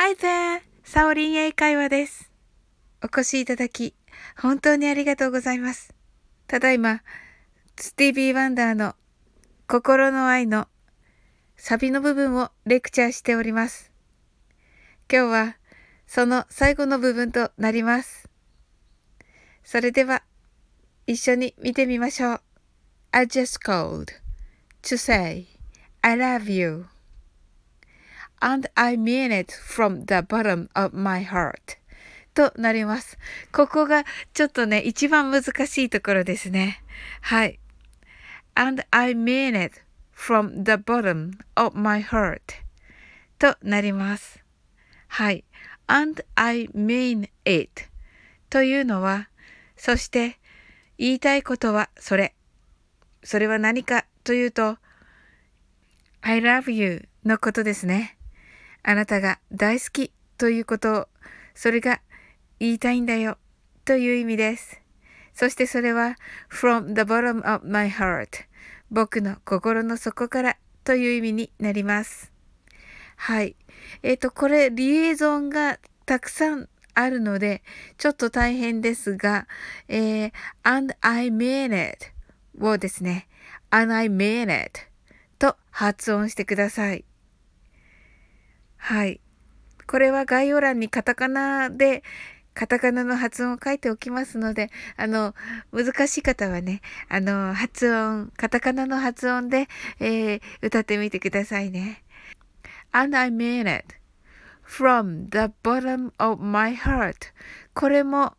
Hi there! サオリン英会話です。お越しいただき、本当にありがとうございます。ただいま、スティービー・ワンダーの心の愛のサビの部分をレクチャーしております。今日はその最後の部分となります。それでは一緒に見てみましょう。I just called to say I love you. And I mean it from the bottom of my heart となります。ここがちょっとね、一番難しいところですね。はい。and I mean it from the bottom of my heart となります。はい。and I mean it というのは、そして言いたいことはそれ。それは何かというと、I love you のことですね。あなたが大好きということを、それが言いたいんだよという意味です。そしてそれは from the bottom of my heart 僕の心の底からという意味になります。はい。えっ、ー、と、これ、リエゾンがたくさんあるので、ちょっと大変ですが、えー、and I mean it をですね、and I mean it と発音してください。はい。これは概要欄にカタカナで、カタカナの発音を書いておきますので、あの、難しい方はね、あの、発音、カタカナの発音で、えー、歌ってみてくださいね。And I mean it from the bottom of my heart これも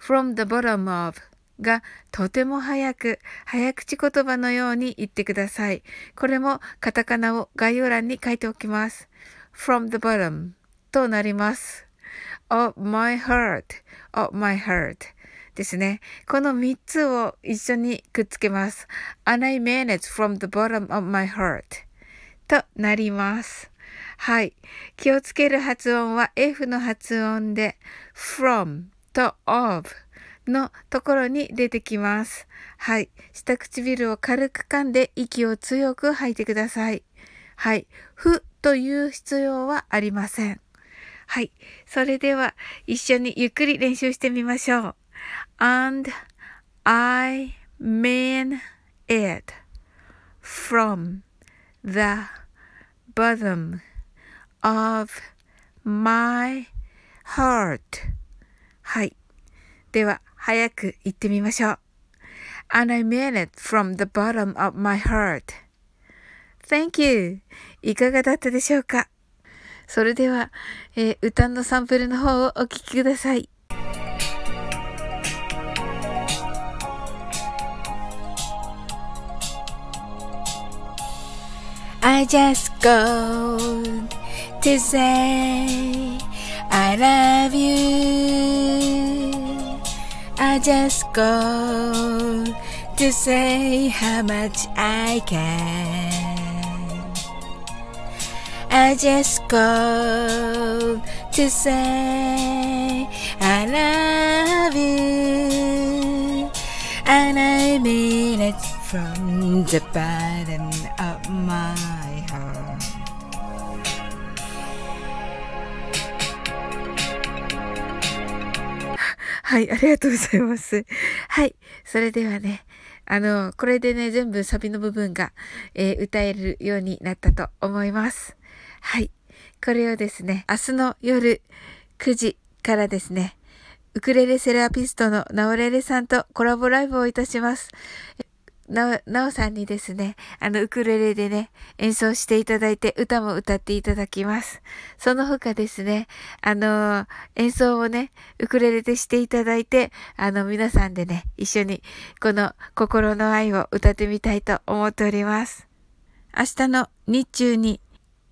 from the bottom of がとても早く、早口言葉のように言ってください。これもカタカナを概要欄に書いておきます。From the bottom となります。of my heart, of my heart ですね。この3つを一緒にくっつけます。and I mean it from the bottom of my heart となります。はい。気をつける発音は F の発音で from と of のところに出てきます。はい。下唇を軽く噛んで息を強く吐いてください。はい。ふという必要はありません。はい。それでは一緒にゆっくり練習してみましょう。And I mean it from the bottom of my heart. はい。では、早く言ってみましょう。And I mean it from the bottom of my heart. Thank you! いかがだったでしょうかそれでは、えー、歌のサンプルの方をお聴きください。I just go to say I love you. I just go to say how much I can. I just called to say I love you and I mean it from the bottom of my heart はい、ありがとうございます。はい、それではね、あの、これでね、全部サビの部分が、えー、歌えるようになったと思います。はい。これをですね、明日の夜9時からですね、ウクレレセラピストのナオレレさんとコラボライブをいたします。なお、なおさんにですね、あの、ウクレレでね、演奏していただいて、歌も歌っていただきます。その他ですね、あの、演奏をね、ウクレレでしていただいて、あの、皆さんでね、一緒に、この心の愛を歌ってみたいと思っております。明日の日中に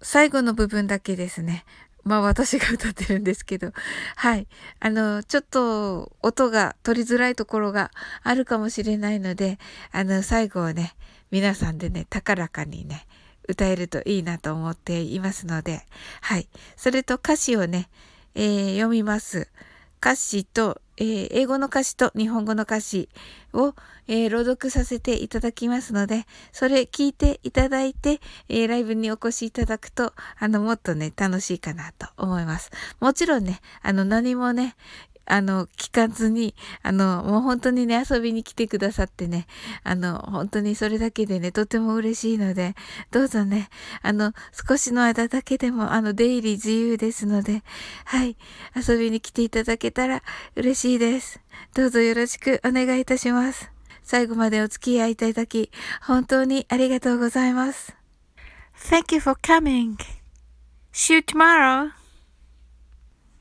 最後の部分だけですね。まあ私が歌ってるんですけど。はい。あの、ちょっと音が取りづらいところがあるかもしれないので、あの、最後をね、皆さんでね、高らかにね、歌えるといいなと思っていますので、はい。それと歌詞をね、えー、読みます。歌詞と、えー、英語の歌詞と日本語の歌詞を、えー、朗読させていただきますので、それ聞いていただいて、えー、ライブにお越しいただくと、あの、もっとね、楽しいかなと思います。もちろんね、あの、何もね、あの、聞かずに、あの、もう本当にね、遊びに来てくださってね、あの、本当にそれだけでね、とても嬉しいので、どうぞね、あの、少しの間だけでも、あの、出入り自由ですので、はい、遊びに来ていただけたら嬉しいです。どうぞよろしくお願いいたします。最後までお付き合いいただき、本当にありがとうございます。Thank you for coming. See you tomorrow.